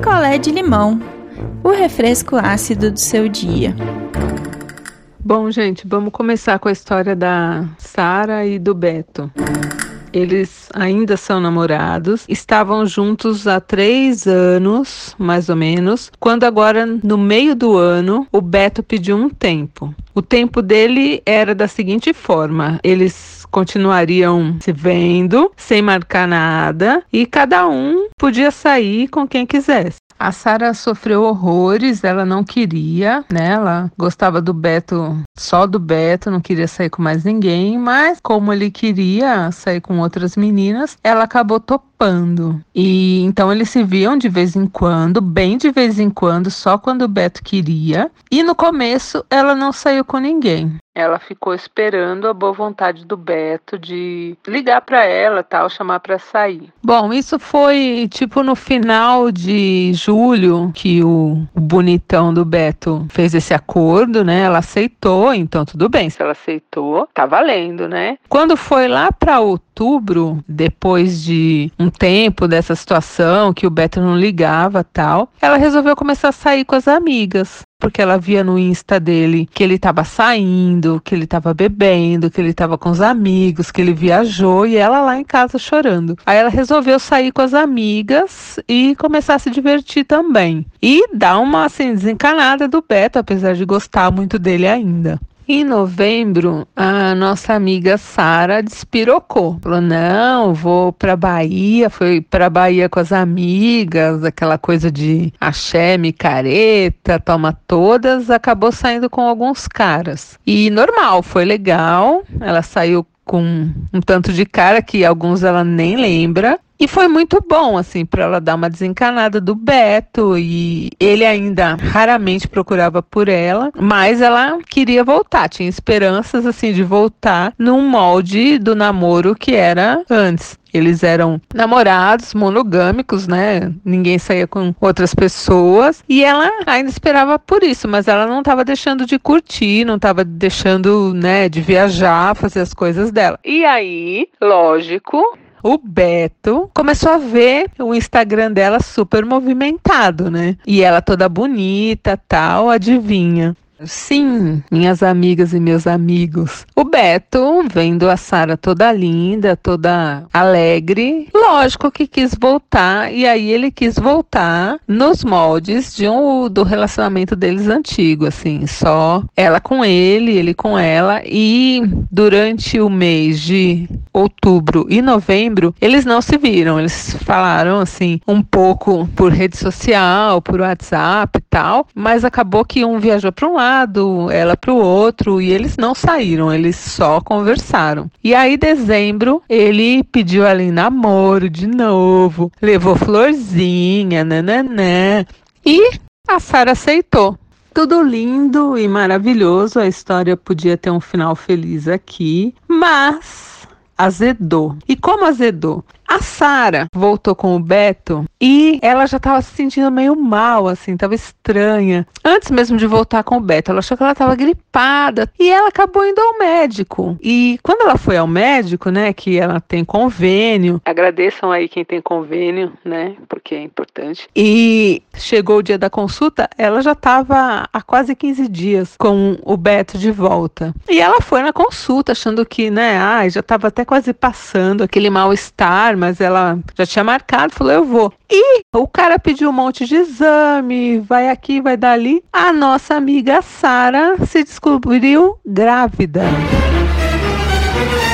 picolé de limão, o refresco ácido do seu dia. Bom, gente, vamos começar com a história da Sara e do Beto. Eles ainda são namorados, estavam juntos há três anos, mais ou menos, quando agora, no meio do ano, o Beto pediu um tempo. O tempo dele era da seguinte forma: eles continuariam se vendo, sem marcar nada, e cada um podia sair com quem quisesse. A Sara sofreu horrores, ela não queria, né? Ela gostava do Beto, só do Beto, não queria sair com mais ninguém, mas como ele queria sair com outras meninas, ela acabou topando. E então eles se viam de vez em quando, bem de vez em quando, só quando o Beto queria. E no começo ela não saiu com ninguém. Ela ficou esperando a boa vontade do Beto de ligar para ela, tal, chamar para sair. Bom, isso foi tipo no final de julho que o, o bonitão do Beto fez esse acordo, né? Ela aceitou, então tudo bem. Se ela aceitou, tá valendo, né? Quando foi lá para outubro, depois de um tempo dessa situação que o Beto não ligava, tal, ela resolveu começar a sair com as amigas porque ela via no Insta dele que ele estava saindo, que ele estava bebendo, que ele estava com os amigos, que ele viajou e ela lá em casa chorando. Aí ela resolveu sair com as amigas e começar a se divertir também. E dar uma assim desencanada do Beto, apesar de gostar muito dele ainda. Em novembro, a nossa amiga Sara despirocou. Falou: não, vou para Bahia. Foi para Bahia com as amigas, aquela coisa de axé, micareta, toma todas. Acabou saindo com alguns caras. E normal, foi legal. Ela saiu com um tanto de cara que alguns ela nem lembra. E foi muito bom, assim, para ela dar uma desencanada do Beto. E ele ainda raramente procurava por ela, mas ela queria voltar, tinha esperanças, assim, de voltar num molde do namoro que era antes. Eles eram namorados, monogâmicos, né? Ninguém saía com outras pessoas. E ela ainda esperava por isso, mas ela não estava deixando de curtir, não estava deixando, né, de viajar, fazer as coisas dela. E aí, lógico, o Beto começou a ver o Instagram dela super movimentado, né? E ela toda bonita, tal, adivinha. Sim, minhas amigas e meus amigos. O Beto, vendo a Sara toda linda, toda alegre, lógico que quis voltar e aí ele quis voltar nos moldes de um do relacionamento deles antigo, assim, só ela com ele, ele com ela e durante o mês de outubro e novembro, eles não se viram, eles falaram assim um pouco por rede social, por WhatsApp e tal, mas acabou que um viajou para um lado lado, ela para o outro, e eles não saíram, eles só conversaram. E aí, dezembro, ele pediu ela em namoro de novo, levou florzinha, nananã, e a Sara aceitou. Tudo lindo e maravilhoso, a história podia ter um final feliz aqui, mas azedou. E como azedou? A Sara voltou com o Beto e ela já estava se sentindo meio mal, assim, estava estranha. Antes mesmo de voltar com o Beto, ela achou que ela estava gripada e ela acabou indo ao médico. E quando ela foi ao médico, né, que ela tem convênio, agradeçam aí quem tem convênio, né, porque é importante. E chegou o dia da consulta, ela já estava há quase 15 dias com o Beto de volta. E ela foi na consulta achando que, né, ah, já estava até quase passando aquele mal-estar mas ela já tinha marcado, falou: eu vou. E o cara pediu um monte de exame, vai aqui, vai dali. A nossa amiga Sara se descobriu grávida.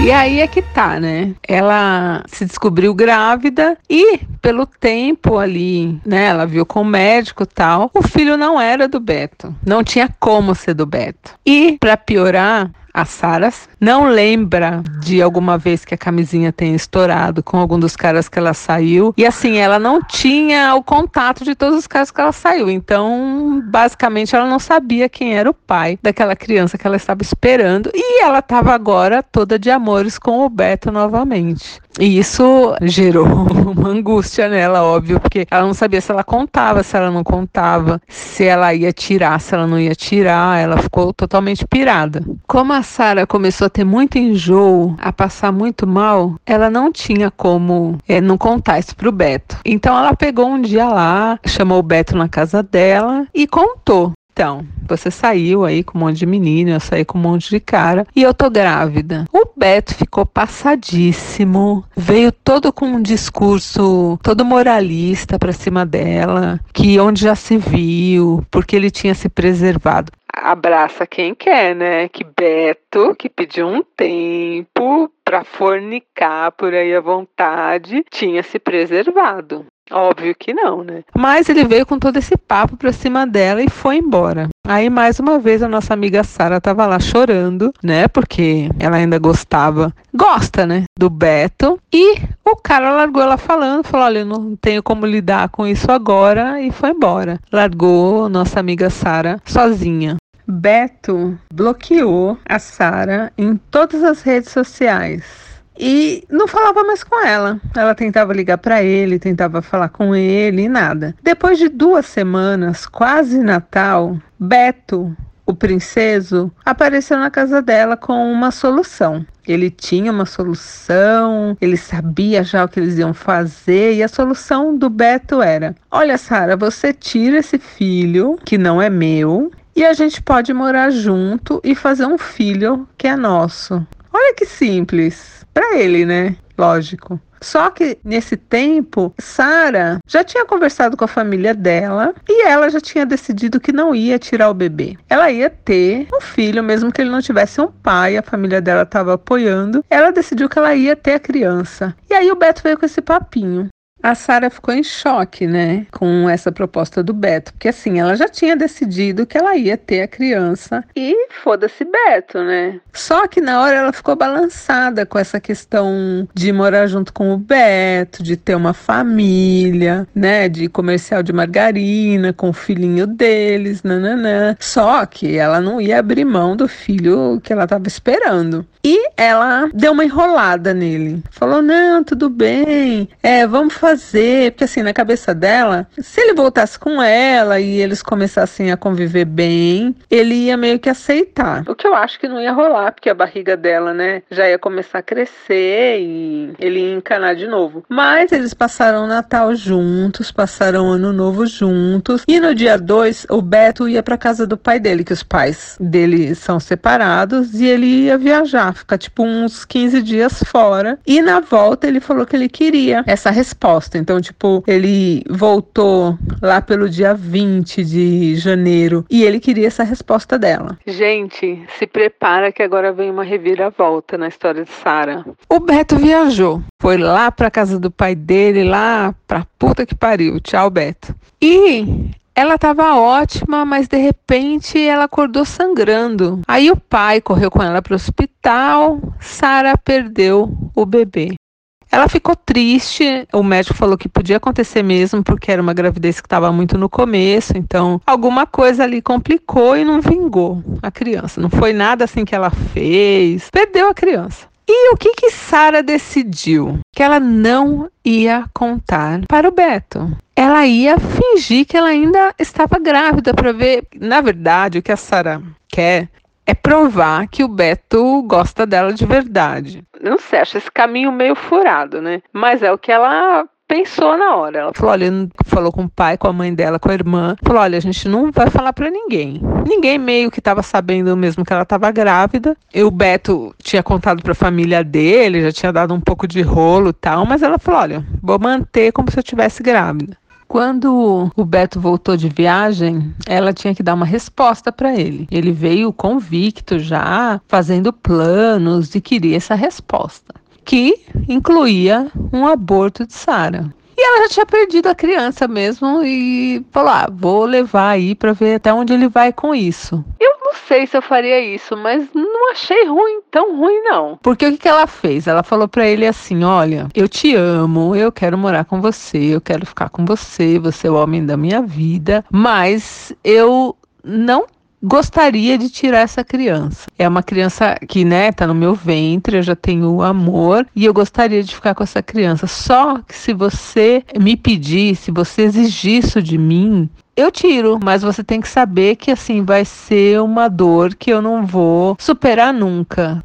E aí é que tá, né? Ela se descobriu grávida e pelo tempo ali, né, ela viu com o médico e tal, o filho não era do Beto. Não tinha como ser do Beto. E para piorar, a Sara não lembra de alguma vez que a camisinha tenha estourado com algum dos caras que ela saiu. E assim, ela não tinha o contato de todos os caras que ela saiu. Então, basicamente, ela não sabia quem era o pai daquela criança que ela estava esperando. E ela estava agora toda de amores com o Beto novamente. E isso gerou uma angústia nela, óbvio, porque ela não sabia se ela contava, se ela não contava, se ela ia tirar, se ela não ia tirar. Ela ficou totalmente pirada. Como a Sara começou a ter muito enjoo, a passar muito mal, ela não tinha como é, não contar isso pro Beto. Então ela pegou um dia lá, chamou o Beto na casa dela e contou. Então, você saiu aí com um monte de menino, eu saí com um monte de cara e eu tô grávida. O Beto ficou passadíssimo, veio todo com um discurso todo moralista pra cima dela, que onde já se viu, porque ele tinha se preservado abraça quem quer, né? Que Beto, que pediu um tempo para fornicar por aí à vontade, tinha se preservado. Óbvio que não, né? Mas ele veio com todo esse papo pra cima dela e foi embora. Aí, mais uma vez, a nossa amiga Sara tava lá chorando, né? Porque ela ainda gostava, gosta, né? Do Beto. E o cara largou ela falando, falou: Olha, eu não tenho como lidar com isso agora. E foi embora. Largou nossa amiga Sara sozinha. Beto bloqueou a Sara em todas as redes sociais e não falava mais com ela. Ela tentava ligar para ele, tentava falar com ele e nada. Depois de duas semanas, quase Natal, Beto, o princeso, apareceu na casa dela com uma solução. Ele tinha uma solução, ele sabia já o que eles iam fazer e a solução do Beto era: Olha, Sara, você tira esse filho que não é meu e a gente pode morar junto e fazer um filho que é nosso. Olha que simples. Para ele, né? Lógico. Só que nesse tempo, Sara já tinha conversado com a família dela e ela já tinha decidido que não ia tirar o bebê. Ela ia ter um filho, mesmo que ele não tivesse um pai, a família dela estava apoiando. Ela decidiu que ela ia ter a criança. E aí o Beto veio com esse papinho. A Sara ficou em choque, né, com essa proposta do Beto, porque assim, ela já tinha decidido que ela ia ter a criança e foda-se Beto, né? Só que na hora ela ficou balançada com essa questão de morar junto com o Beto, de ter uma família, né, de comercial de margarina com o filhinho deles, nananã. Só que ela não ia abrir mão do filho que ela estava esperando. E ela deu uma enrolada nele. Falou: "Não, tudo bem. É, vamos fazer, porque assim, na cabeça dela, se ele voltasse com ela e eles começassem a conviver bem, ele ia meio que aceitar. O que eu acho que não ia rolar, porque a barriga dela, né, já ia começar a crescer e ele ia encanar de novo. Mas eles passaram o Natal juntos, passaram o Ano Novo juntos, e no dia 2, o Beto ia para casa do pai dele, que os pais dele são separados, e ele ia viajar, ficar tipo uns 15 dias fora. E na volta ele falou que ele queria essa resposta resposta. Então, tipo, ele voltou lá pelo dia 20 de janeiro e ele queria essa resposta dela. Gente, se prepara que agora vem uma reviravolta na história de Sara. O Beto viajou, foi lá pra casa do pai dele, lá pra puta que pariu. Tchau, Beto. E ela estava ótima, mas de repente ela acordou sangrando. Aí o pai correu com ela para o hospital. Sara perdeu o bebê. Ela ficou triste, o médico falou que podia acontecer mesmo, porque era uma gravidez que estava muito no começo, então alguma coisa ali complicou e não vingou a criança. Não foi nada assim que ela fez, perdeu a criança. E o que que Sara decidiu? Que ela não ia contar para o Beto. Ela ia fingir que ela ainda estava grávida para ver, na verdade, o que a Sara quer é provar que o Beto gosta dela de verdade. Não sei, acho esse caminho meio furado, né? Mas é o que ela pensou na hora. Ela falou, olha, falou com o pai, com a mãe dela, com a irmã. Falou, olha, a gente não vai falar para ninguém. Ninguém meio que estava sabendo mesmo que ela estava grávida. E o Beto tinha contado para a família dele, já tinha dado um pouco de rolo e tal, mas ela falou, olha, vou manter como se eu tivesse grávida. Quando o Beto voltou de viagem, ela tinha que dar uma resposta para ele. Ele veio convicto já, fazendo planos e queria essa resposta, que incluía um aborto de Sara. E ela já tinha perdido a criança mesmo e falou: ah, vou levar aí para ver até onde ele vai com isso. Eu não sei se eu faria isso, mas não achei ruim, tão ruim não. Porque o que, que ela fez? Ela falou para ele assim: Olha, eu te amo, eu quero morar com você, eu quero ficar com você, você é o homem da minha vida, mas eu não gostaria de tirar essa criança. É uma criança que, né, tá no meu ventre, eu já tenho amor e eu gostaria de ficar com essa criança. Só que se você me pedir, se você exigir isso de mim, eu tiro, mas você tem que saber que assim vai ser uma dor que eu não vou superar nunca.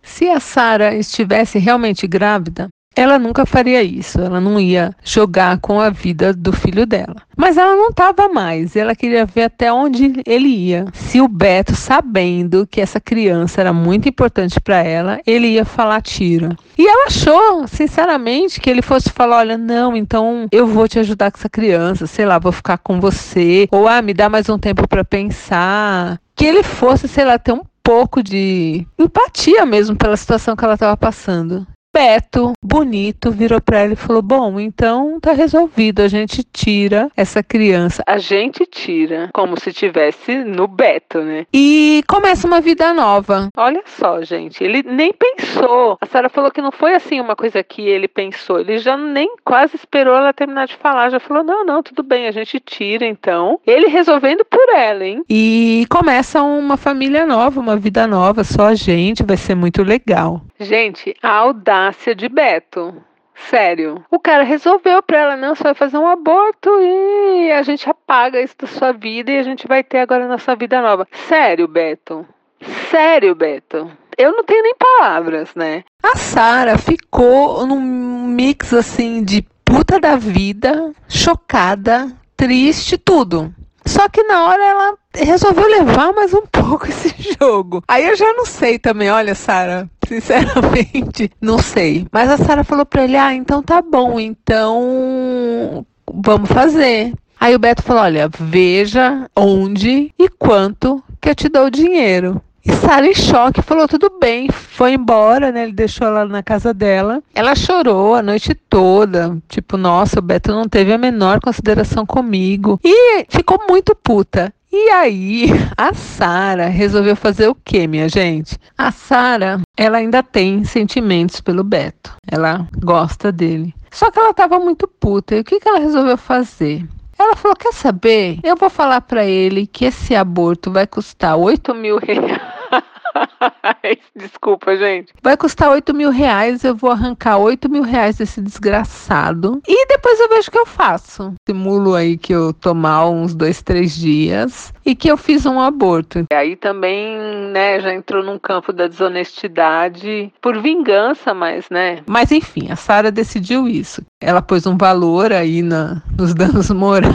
Se a Sara estivesse realmente grávida, ela nunca faria isso, ela não ia jogar com a vida do filho dela. Mas ela não estava mais, ela queria ver até onde ele ia. Se o Beto, sabendo que essa criança era muito importante para ela, ele ia falar tira. E ela achou, sinceramente, que ele fosse falar: olha, não, então eu vou te ajudar com essa criança, sei lá, vou ficar com você, ou ah, me dá mais um tempo para pensar. Que ele fosse, sei lá, ter um pouco de empatia mesmo pela situação que ela estava passando. Beto, bonito, virou para ela e falou: Bom, então tá resolvido, a gente tira essa criança. A gente tira, como se tivesse no Beto, né? E começa uma vida nova. Olha só, gente, ele nem pensou. A Sara falou que não foi assim uma coisa que ele pensou. Ele já nem quase esperou ela terminar de falar. Já falou: Não, não, tudo bem, a gente tira então. Ele resolvendo por ela, hein? E começa uma família nova, uma vida nova, só a gente, vai ser muito legal. Gente, a audácia de Beto. Sério. O cara resolveu pra ela, não, você vai fazer um aborto e a gente apaga isso da sua vida e a gente vai ter agora a nossa vida nova. Sério, Beto. Sério, Beto. Eu não tenho nem palavras, né? A Sara ficou num mix assim de puta da vida, chocada, triste, tudo. Só que na hora ela resolveu levar mais um pouco esse jogo. Aí eu já não sei também, olha, Sara, sinceramente, não sei. Mas a Sara falou para ele: "Ah, então tá bom, então vamos fazer". Aí o Beto falou: "Olha, veja onde e quanto que eu te dou o dinheiro". E Sara, em choque, falou: tudo bem, foi embora, né? Ele deixou ela na casa dela. Ela chorou a noite toda. Tipo, nossa, o Beto não teve a menor consideração comigo. E ficou muito puta. E aí, a Sara resolveu fazer o que, minha gente? A Sara, ela ainda tem sentimentos pelo Beto. Ela gosta dele. Só que ela tava muito puta. E o que, que ela resolveu fazer? Ela falou: Quer saber? Eu vou falar para ele que esse aborto vai custar 8 mil reais. Desculpa, gente. Vai custar 8 mil reais. Eu vou arrancar 8 mil reais desse desgraçado. E depois eu vejo o que eu faço. Simulo aí que eu tô mal uns dois, três dias. E que eu fiz um aborto. E aí também, né, já entrou num campo da desonestidade por vingança, mas, né. Mas enfim, a Sara decidiu isso. Ela pôs um valor aí na, nos danos morais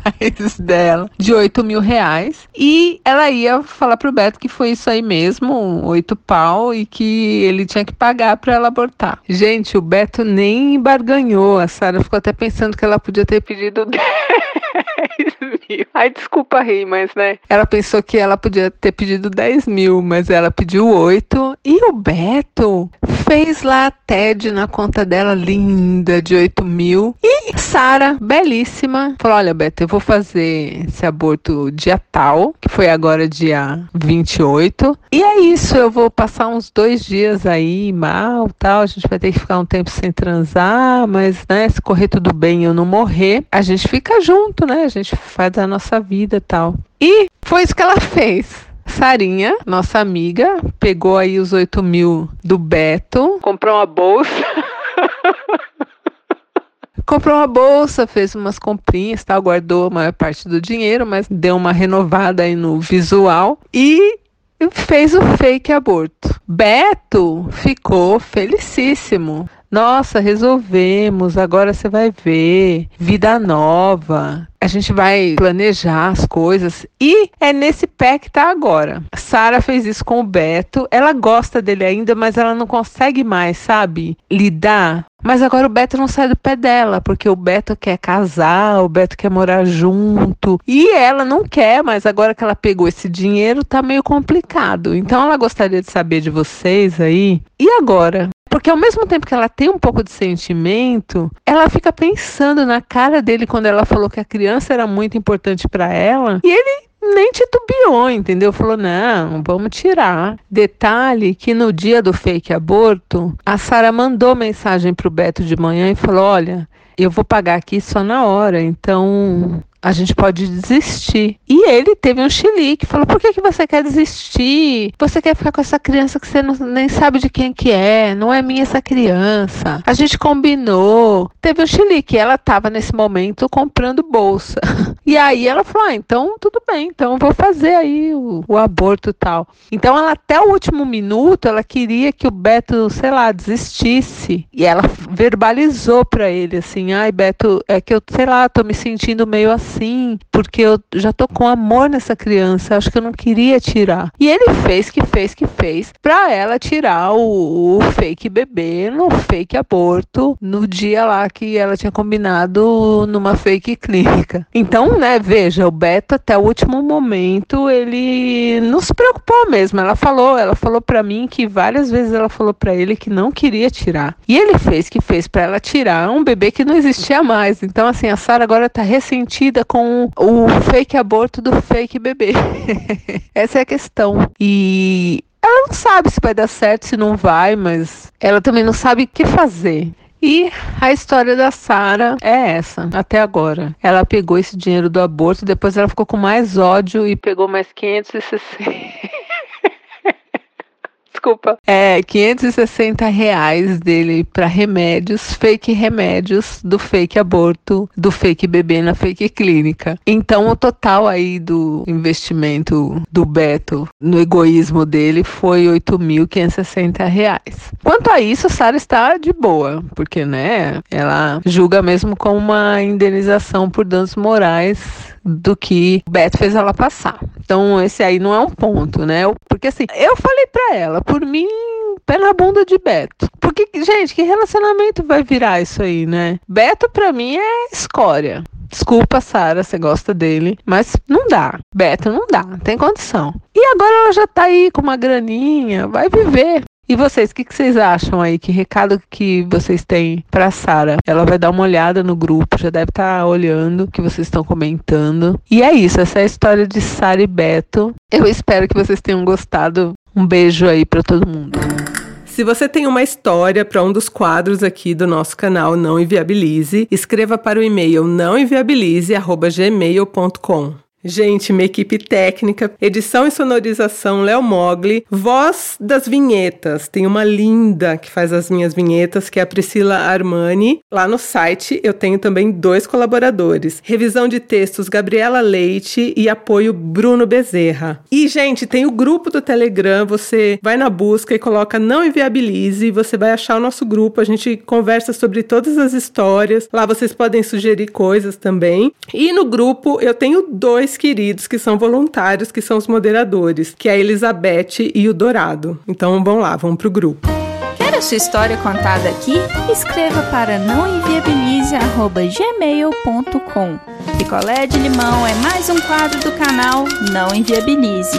dela de 8 mil reais. E ela ia falar pro Beto que foi isso aí mesmo, oito pau, e que ele tinha que pagar para ela abortar. Gente, o Beto nem barganhou. A Sara ficou até pensando que ela podia ter pedido 10 mil. Ai, desculpa rir, mas né? Ela pensou que ela podia ter pedido 10 mil, mas ela pediu 8. E o Beto fez lá a TED na conta dela, linda, de 8 mil. E Sara, belíssima, falou: Olha, Beto, eu vou fazer esse aborto dia tal, que foi agora dia 28. E é isso, eu vou passar uns dois dias aí mal, tal. A gente vai ter que ficar um tempo sem transar, mas, né, se correr tudo bem eu não morrer, a gente fica junto, né? A gente faz a nossa vida tal. E foi isso que ela fez. Sarinha, nossa amiga, pegou aí os 8 mil do Beto, comprou uma bolsa. comprou uma bolsa, fez umas comprinhas, tal, guardou a maior parte do dinheiro, mas deu uma renovada aí no visual e fez o fake aborto. Beto ficou felicíssimo. Nossa, resolvemos, agora você vai ver. Vida nova. A gente vai planejar as coisas. E é nesse pé que tá agora. Sara fez isso com o Beto. Ela gosta dele ainda, mas ela não consegue mais, sabe? Lidar. Mas agora o Beto não sai do pé dela, porque o Beto quer casar, o Beto quer morar junto. E ela não quer, mas agora que ela pegou esse dinheiro, tá meio complicado. Então ela gostaria de saber de vocês aí. E agora? Porque ao mesmo tempo que ela tem um pouco de sentimento, ela fica pensando na cara dele quando ela falou que a criança era muito importante para ela. E ele nem titubeou, entendeu? Falou: não, vamos tirar. Detalhe que no dia do fake aborto, a Sara mandou mensagem pro Beto de manhã e falou: olha, eu vou pagar aqui só na hora, então a gente pode desistir. E ele teve um chilique, falou: por que, que você quer desistir? Você quer ficar com essa criança que você não, nem sabe de quem que é? Não é minha essa criança. A gente combinou. Teve um chilique. Ela estava nesse momento comprando bolsa. E aí ela falou: ah, então tudo bem, então vou fazer aí o, o aborto tal. Então ela até o último minuto ela queria que o Beto, sei lá, desistisse. E ela verbalizou para ele assim: ai, Beto, é que eu, sei lá, tô me sentindo meio assim, porque eu já tô com amor nessa criança, acho que eu não queria tirar. E ele fez que fez que fez pra ela tirar o, o fake bebê no fake aborto no dia lá que ela tinha combinado numa fake clínica. Então, né, veja, o Beto até o último momento ele não se preocupou mesmo. Ela falou, ela falou para mim que várias vezes ela falou para ele que não queria tirar. E ele fez que fez para ela tirar um bebê que não existia mais. Então, assim, a Sara agora tá ressentida com o fake aborto do fake bebê. Essa é a questão. E ela não sabe se vai dar certo, se não vai, mas ela também não sabe o que fazer. E a história da Sara é essa, até agora. Ela pegou esse dinheiro do aborto, depois ela ficou com mais ódio e pegou mais 560 desculpa. É, 560 reais dele para remédios, fake remédios do fake aborto, do fake bebê na fake clínica. Então o total aí do investimento do Beto no egoísmo dele foi 8.560 reais. Quanto a isso, Sara está de boa, porque né, ela julga mesmo como uma indenização por danos morais do que o Beto fez ela passar. Então, esse aí não é um ponto, né? Porque assim, eu falei pra ela, por mim, pé na bunda de Beto. Porque, gente, que relacionamento vai virar isso aí, né? Beto, pra mim, é escória. Desculpa, Sara, você gosta dele, mas não dá. Beto não dá, não tem condição. E agora ela já tá aí com uma graninha, vai viver. E vocês, o que, que, vocês acham aí? Que recado que vocês têm para Sara? Ela vai dar uma olhada no grupo, já deve estar tá olhando o que vocês estão comentando. E é isso, essa é a história de Sara e Beto. Eu espero que vocês tenham gostado. Um beijo aí para todo mundo. Se você tem uma história para um dos quadros aqui do nosso canal Não Inviabilize, escreva para o e-mail nãoenviabilize@gmail.com. Gente, minha equipe técnica, edição e sonorização Léo Mogli, voz das vinhetas. Tem uma linda que faz as minhas vinhetas, que é a Priscila Armani. Lá no site eu tenho também dois colaboradores. Revisão de textos Gabriela Leite e apoio Bruno Bezerra. E, gente, tem o grupo do Telegram, você vai na busca e coloca Não Inviabilize e você vai achar o nosso grupo. A gente conversa sobre todas as histórias. Lá vocês podem sugerir coisas também. E no grupo eu tenho dois dois queridos que são voluntários, que são os moderadores, que é a Elizabeth e o Dourado. Então vão lá, vão pro grupo. Quer a sua história contada aqui? Escreva para nãoenviabilize.gmail.com Picolé de limão é mais um quadro do canal Não Enviabilize.